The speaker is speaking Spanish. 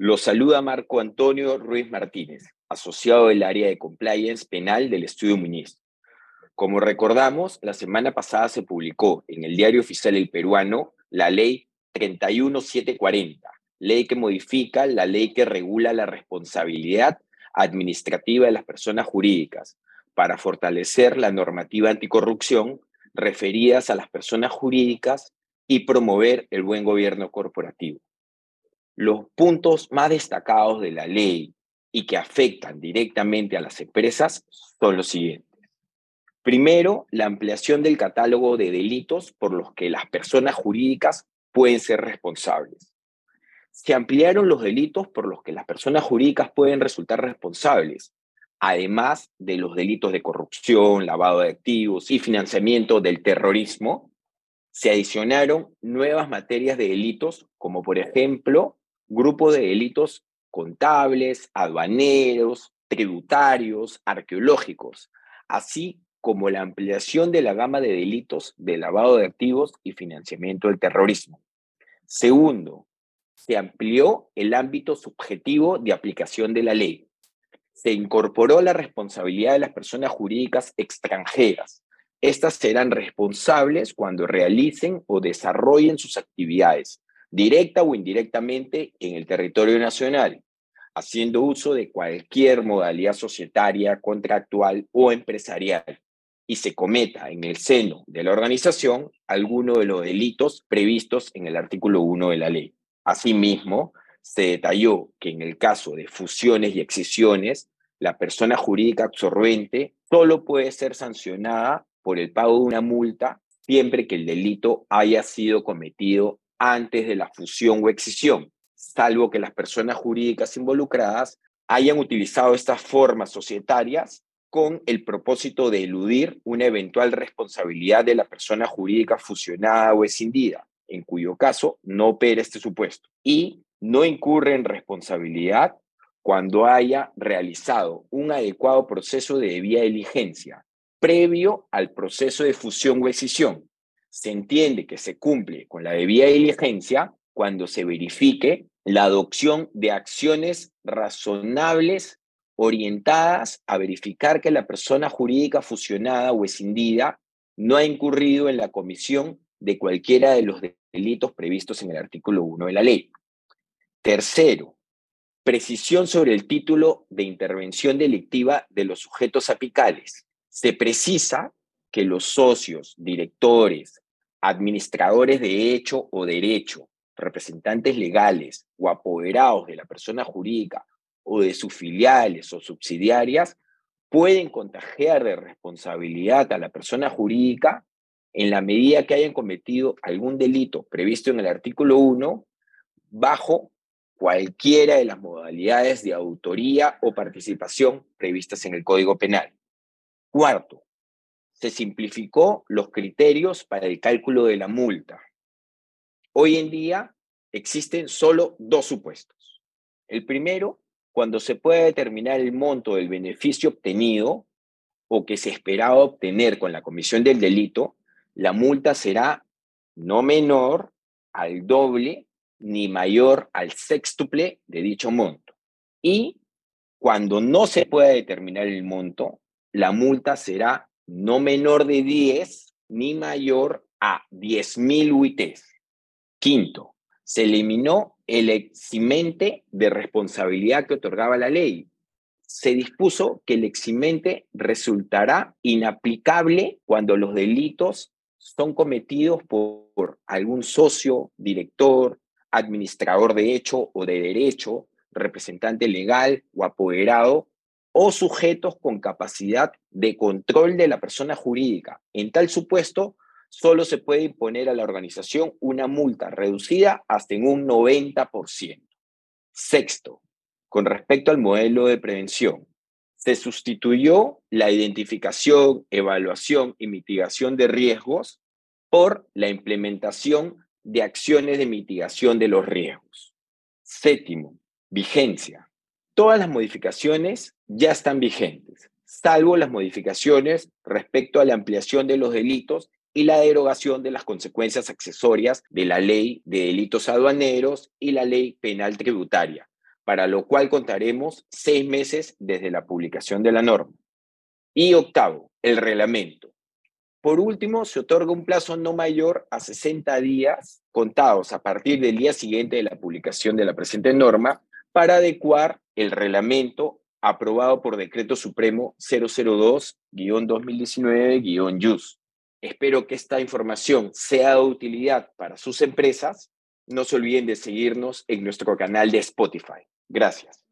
Los saluda Marco Antonio Ruiz Martínez, asociado del área de compliance penal del Estudio Muñiz. Como recordamos, la semana pasada se publicó en el Diario Oficial El Peruano la Ley 31740, ley que modifica la ley que regula la responsabilidad administrativa de las personas jurídicas para fortalecer la normativa anticorrupción referidas a las personas jurídicas y promover el buen gobierno corporativo. Los puntos más destacados de la ley y que afectan directamente a las empresas son los siguientes. Primero, la ampliación del catálogo de delitos por los que las personas jurídicas pueden ser responsables. Se ampliaron los delitos por los que las personas jurídicas pueden resultar responsables, además de los delitos de corrupción, lavado de activos y financiamiento del terrorismo, se adicionaron nuevas materias de delitos, como por ejemplo, grupo de delitos contables, aduaneros, tributarios, arqueológicos, así como la ampliación de la gama de delitos de lavado de activos y financiamiento del terrorismo. Segundo, se amplió el ámbito subjetivo de aplicación de la ley. Se incorporó la responsabilidad de las personas jurídicas extranjeras. Estas serán responsables cuando realicen o desarrollen sus actividades, directa o indirectamente, en el territorio nacional, haciendo uso de cualquier modalidad societaria, contractual o empresarial, y se cometa en el seno de la organización alguno de los delitos previstos en el artículo 1 de la ley. Asimismo, se detalló que en el caso de fusiones y excisiones, la persona jurídica absorbente solo puede ser sancionada por el pago de una multa siempre que el delito haya sido cometido antes de la fusión o excisión, salvo que las personas jurídicas involucradas hayan utilizado estas formas societarias con el propósito de eludir una eventual responsabilidad de la persona jurídica fusionada o escindida, en cuyo caso no opera este supuesto, y no incurre en responsabilidad cuando haya realizado un adecuado proceso de debida diligencia previo al proceso de fusión o escisión. Se entiende que se cumple con la debida diligencia cuando se verifique la adopción de acciones razonables orientadas a verificar que la persona jurídica fusionada o escindida no ha incurrido en la comisión de cualquiera de los delitos previstos en el artículo 1 de la ley. Tercero, precisión sobre el título de intervención delictiva de los sujetos apicales. Se precisa que los socios, directores, administradores de hecho o derecho, representantes legales o apoderados de la persona jurídica o de sus filiales o subsidiarias pueden contagiar de responsabilidad a la persona jurídica en la medida que hayan cometido algún delito previsto en el artículo 1 bajo cualquiera de las modalidades de autoría o participación previstas en el Código Penal. Cuarto, se simplificó los criterios para el cálculo de la multa. Hoy en día existen solo dos supuestos. El primero cuando se puede determinar el monto del beneficio obtenido o que se esperaba obtener con la comisión del delito, la multa será no menor al doble ni mayor al sextuple de dicho monto. Y cuando no se pueda determinar el monto, la multa será no menor de 10 ni mayor a 10.000 UITs. Quinto, se eliminó el eximente de responsabilidad que otorgaba la ley. Se dispuso que el eximente resultará inaplicable cuando los delitos son cometidos por algún socio, director, administrador de hecho o de derecho, representante legal o apoderado o sujetos con capacidad de control de la persona jurídica. En tal supuesto, solo se puede imponer a la organización una multa reducida hasta en un 90%. Sexto, con respecto al modelo de prevención, se sustituyó la identificación, evaluación y mitigación de riesgos por la implementación de acciones de mitigación de los riesgos. Séptimo, vigencia. Todas las modificaciones ya están vigentes, salvo las modificaciones respecto a la ampliación de los delitos y la derogación de las consecuencias accesorias de la ley de delitos aduaneros y la ley penal tributaria, para lo cual contaremos seis meses desde la publicación de la norma. Y octavo, el reglamento. Por último, se otorga un plazo no mayor a 60 días contados a partir del día siguiente de la publicación de la presente norma para adecuar el reglamento aprobado por Decreto Supremo 002-2019-JUS. Espero que esta información sea de utilidad para sus empresas. No se olviden de seguirnos en nuestro canal de Spotify. Gracias.